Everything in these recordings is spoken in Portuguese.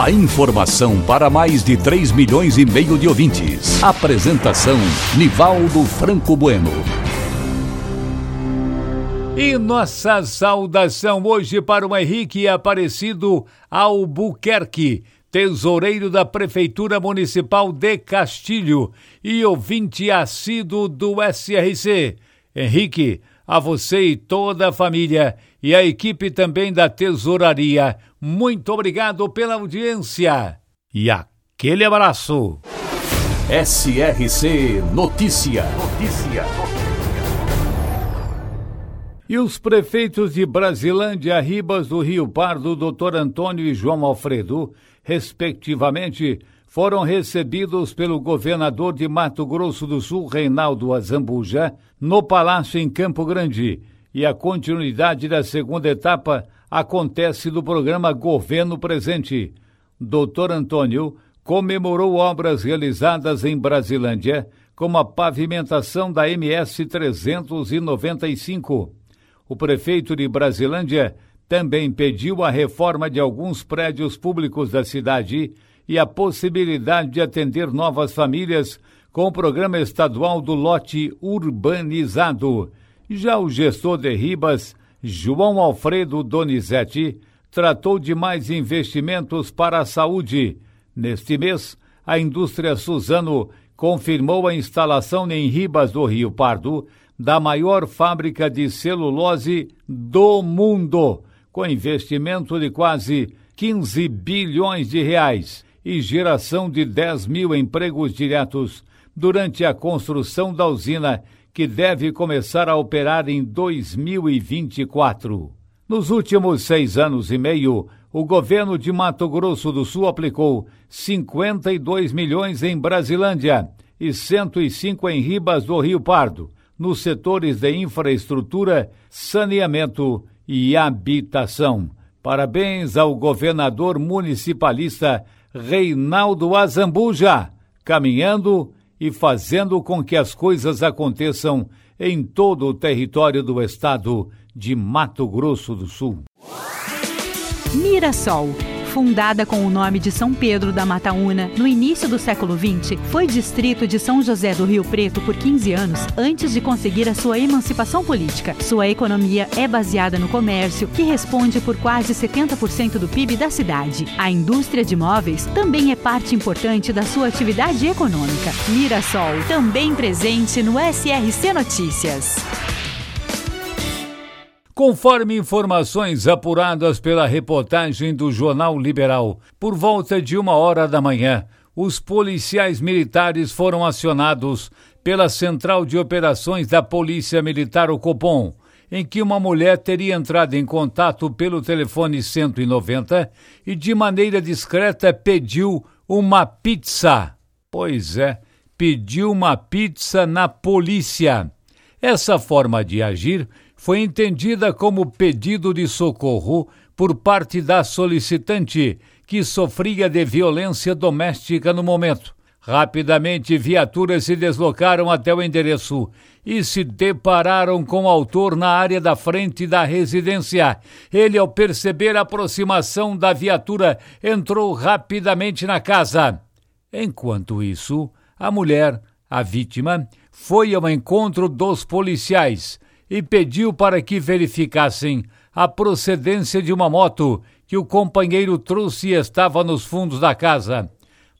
A informação para mais de 3 milhões e meio de ouvintes. Apresentação Nivaldo Franco Bueno. E nossa saudação hoje para o Henrique Aparecido Albuquerque tesoureiro da Prefeitura Municipal de Castilho e ouvinte assíduo do SRC. Henrique, a você e toda a família e a equipe também da Tesouraria, muito obrigado pela audiência e aquele abraço. SRC Notícia. Notícia. E os prefeitos de Brasilândia, Ribas do Rio Pardo, Dr. Antônio e João Alfredo, respectivamente, foram recebidos pelo governador de Mato Grosso do Sul, Reinaldo Azambuja, no Palácio em Campo Grande. E a continuidade da segunda etapa acontece no programa Governo Presente. Doutor Antônio comemorou obras realizadas em Brasilândia, como a pavimentação da MS 395. O prefeito de Brasilândia também pediu a reforma de alguns prédios públicos da cidade e a possibilidade de atender novas famílias com o programa estadual do lote urbanizado. Já o gestor de Ribas, João Alfredo Donizete, tratou de mais investimentos para a saúde. Neste mês, a indústria Suzano confirmou a instalação em Ribas do Rio Pardo da maior fábrica de celulose do mundo com investimento de quase 15 bilhões de reais e geração de 10 mil empregos diretos durante a construção da usina, que deve começar a operar em 2024. Nos últimos seis anos e meio, o governo de Mato Grosso do Sul aplicou 52 milhões em Brasilândia e 105 em Ribas do Rio Pardo, nos setores de infraestrutura, saneamento e habitação. Parabéns ao governador municipalista Reinaldo Azambuja, caminhando e fazendo com que as coisas aconteçam em todo o território do estado de Mato Grosso do Sul. Mirassol fundada com o nome de São Pedro da Mataúna no início do século XX, foi distrito de São José do Rio Preto por 15 anos antes de conseguir a sua emancipação política. Sua economia é baseada no comércio, que responde por quase 70% do PIB da cidade. A indústria de móveis também é parte importante da sua atividade econômica. Mirassol, também presente no SRC Notícias. Conforme informações apuradas pela reportagem do Jornal Liberal, por volta de uma hora da manhã, os policiais militares foram acionados pela Central de Operações da Polícia Militar, o Copom, em que uma mulher teria entrado em contato pelo telefone 190 e, de maneira discreta, pediu uma pizza. Pois é, pediu uma pizza na polícia. Essa forma de agir foi entendida como pedido de socorro por parte da solicitante, que sofria de violência doméstica no momento. Rapidamente, viaturas se deslocaram até o endereço e se depararam com o autor na área da frente da residência. Ele, ao perceber a aproximação da viatura, entrou rapidamente na casa. Enquanto isso, a mulher, a vítima, foi ao encontro dos policiais e pediu para que verificassem a procedência de uma moto que o companheiro trouxe e estava nos fundos da casa.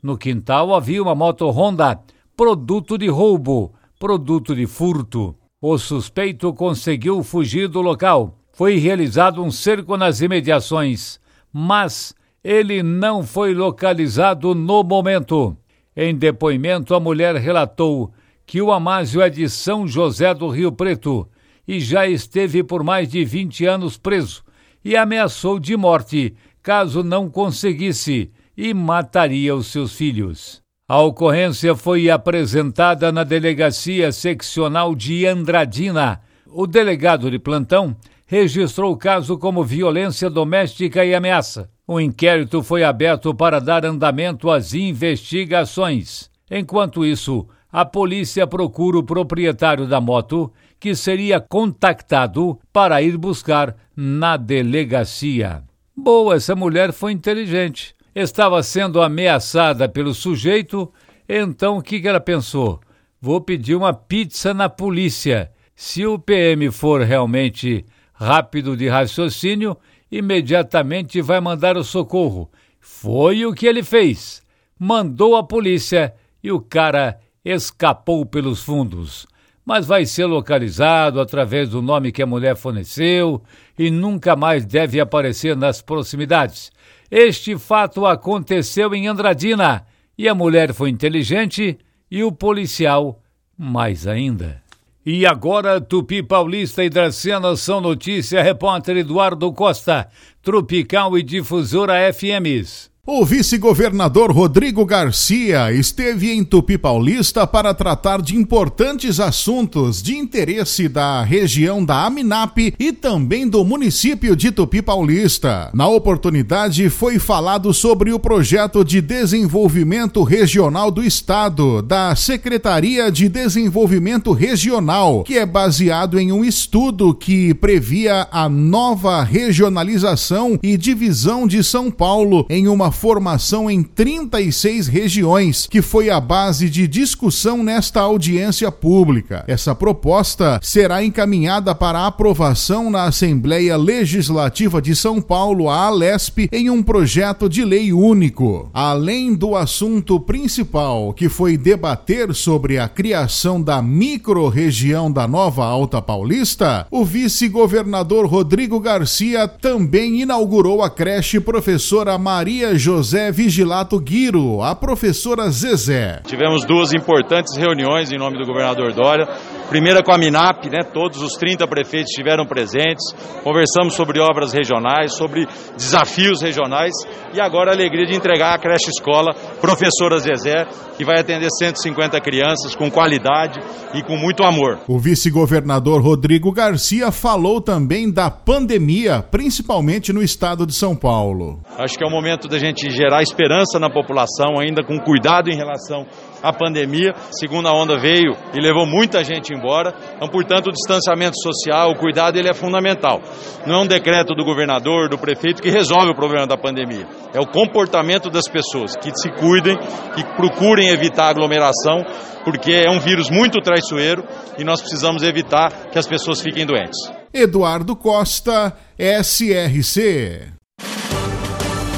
No quintal havia uma moto Honda, produto de roubo, produto de furto. O suspeito conseguiu fugir do local. Foi realizado um cerco nas imediações, mas ele não foi localizado no momento. Em depoimento, a mulher relatou que o Amásio é de São José do Rio Preto e já esteve por mais de 20 anos preso e ameaçou de morte caso não conseguisse e mataria os seus filhos. A ocorrência foi apresentada na Delegacia Seccional de Andradina. O delegado de plantão registrou o caso como violência doméstica e ameaça. O inquérito foi aberto para dar andamento às investigações. Enquanto isso, a polícia procura o proprietário da moto, que seria contactado para ir buscar na delegacia. Boa, essa mulher foi inteligente. Estava sendo ameaçada pelo sujeito, então o que, que ela pensou? Vou pedir uma pizza na polícia. Se o PM for realmente rápido de raciocínio, imediatamente vai mandar o socorro. Foi o que ele fez. Mandou a polícia e o cara escapou pelos fundos. Mas vai ser localizado através do nome que a mulher forneceu e nunca mais deve aparecer nas proximidades. Este fato aconteceu em Andradina e a mulher foi inteligente e o policial mais ainda. E agora, Tupi Paulista e Dracena são notícia. Repórter Eduardo Costa, Tropical e Difusora FMs. O vice-governador Rodrigo Garcia esteve em Tupi Paulista para tratar de importantes assuntos de interesse da região da Aminap e também do município de Tupi Paulista. Na oportunidade, foi falado sobre o projeto de desenvolvimento regional do Estado, da Secretaria de Desenvolvimento Regional, que é baseado em um estudo que previa a nova regionalização e divisão de São Paulo em uma formação em 36 regiões, que foi a base de discussão nesta audiência pública. Essa proposta será encaminhada para aprovação na Assembleia Legislativa de São Paulo, a Alesp, em um projeto de lei único. Além do assunto principal, que foi debater sobre a criação da micro-região da Nova Alta Paulista, o vice-governador Rodrigo Garcia também inaugurou a creche professora Maria José Vigilato Guiro, a professora Zezé. Tivemos duas importantes reuniões em nome do governador Dória. Primeira com a Minap, né? Todos os 30 prefeitos estiveram presentes. Conversamos sobre obras regionais, sobre desafios regionais e agora a alegria de entregar a creche escola Professora Zezé, que vai atender 150 crianças com qualidade e com muito amor. O vice-governador Rodrigo Garcia falou também da pandemia, principalmente no estado de São Paulo. Acho que é o momento da gente gerar esperança na população, ainda com cuidado em relação a pandemia. A segunda onda veio e levou muita gente embora. Então, portanto, o distanciamento social, o cuidado, ele é fundamental. Não é um decreto do governador, do prefeito que resolve o problema da pandemia. É o comportamento das pessoas que se cuidem, que procurem evitar aglomeração, porque é um vírus muito traiçoeiro e nós precisamos evitar que as pessoas fiquem doentes. Eduardo Costa, SRC.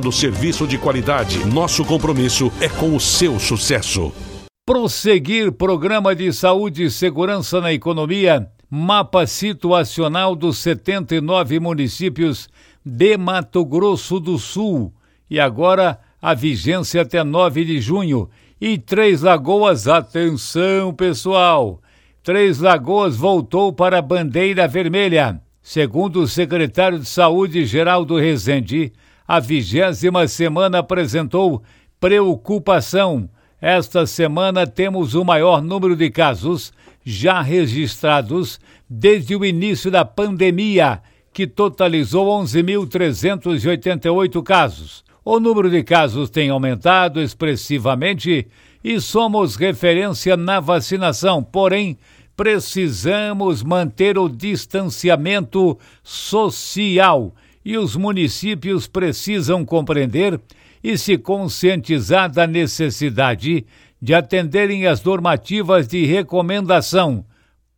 oferecendo serviço de qualidade. Nosso compromisso é com o seu sucesso. Prosseguir Programa de Saúde e Segurança na Economia, mapa situacional dos 79 municípios de Mato Grosso do Sul. E agora a vigência até 9 de junho. E Três Lagoas, atenção pessoal! Três Lagoas voltou para a bandeira vermelha. Segundo o secretário de Saúde, Geraldo Rezende, a vigésima semana apresentou preocupação. Esta semana temos o maior número de casos já registrados desde o início da pandemia, que totalizou 11.388 casos. O número de casos tem aumentado expressivamente e somos referência na vacinação, porém, precisamos manter o distanciamento social e os municípios precisam compreender e se conscientizar da necessidade de atenderem às normativas de recomendação.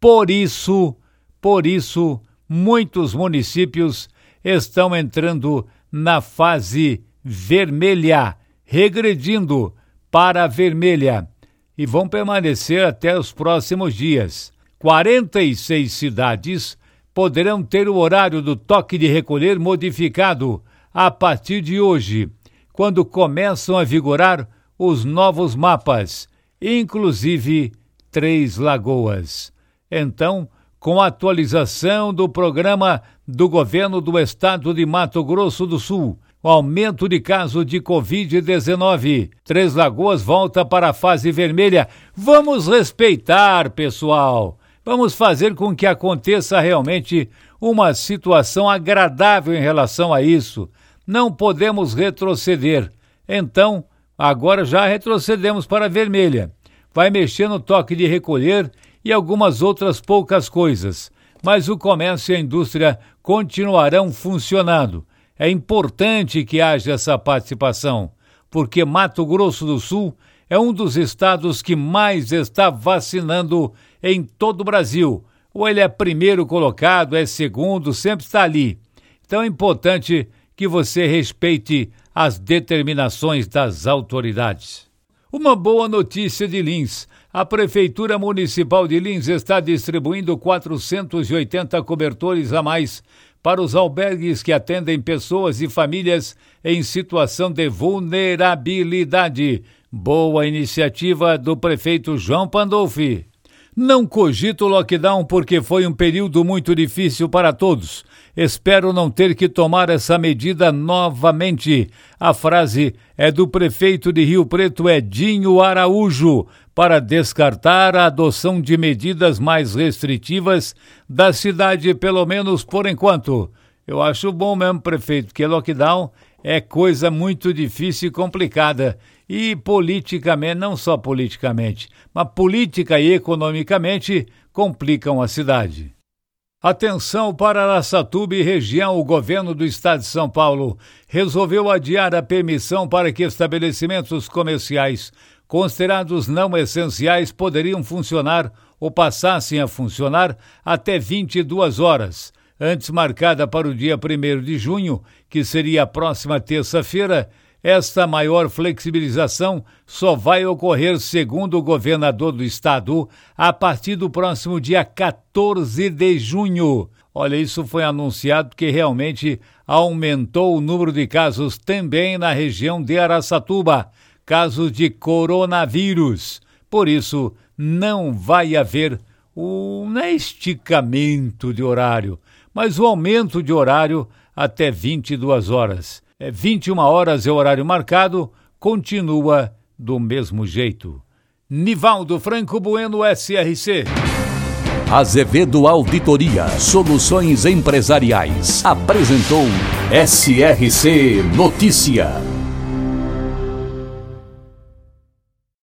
Por isso, por isso, muitos municípios estão entrando na fase vermelha, regredindo para a vermelha e vão permanecer até os próximos dias. 46 cidades poderão ter o horário do toque de recolher modificado a partir de hoje, quando começam a vigorar os novos mapas, inclusive Três Lagoas. Então, com a atualização do programa do governo do estado de Mato Grosso do Sul, o aumento de casos de Covid-19. Três Lagoas volta para a fase vermelha. Vamos respeitar, pessoal. Vamos fazer com que aconteça realmente uma situação agradável em relação a isso. Não podemos retroceder. Então, agora já retrocedemos para a vermelha. Vai mexer no toque de recolher e algumas outras poucas coisas, mas o comércio e a indústria continuarão funcionando. É importante que haja essa participação, porque Mato Grosso do Sul é um dos estados que mais está vacinando em todo o Brasil. Ou ele é primeiro colocado, é segundo, sempre está ali. Então é importante que você respeite as determinações das autoridades. Uma boa notícia de Lins. A Prefeitura Municipal de Lins está distribuindo 480 cobertores a mais para os albergues que atendem pessoas e famílias em situação de vulnerabilidade. Boa iniciativa do prefeito João Pandolfi. Não cogito lockdown porque foi um período muito difícil para todos. Espero não ter que tomar essa medida novamente. A frase é do prefeito de Rio Preto, Edinho Araújo, para descartar a adoção de medidas mais restritivas da cidade, pelo menos por enquanto. Eu acho bom mesmo, prefeito, que lockdown é coisa muito difícil e complicada e politicamente, não só politicamente, mas política e economicamente complicam a cidade. Atenção para Araçatuba e região, o governo do estado de São Paulo resolveu adiar a permissão para que estabelecimentos comerciais considerados não essenciais poderiam funcionar ou passassem a funcionar até 22 horas. Antes marcada para o dia 1 de junho, que seria a próxima terça-feira, esta maior flexibilização só vai ocorrer, segundo o governador do estado, a partir do próximo dia 14 de junho. Olha, isso foi anunciado porque realmente aumentou o número de casos também na região de Araçatuba casos de coronavírus. Por isso, não vai haver o um esticamento de horário, mas o aumento de horário até 22 horas é 21 horas é o horário marcado, continua do mesmo jeito. Nivaldo Franco Bueno, SRC. Azevedo Auditoria Soluções Empresariais apresentou SRC Notícia.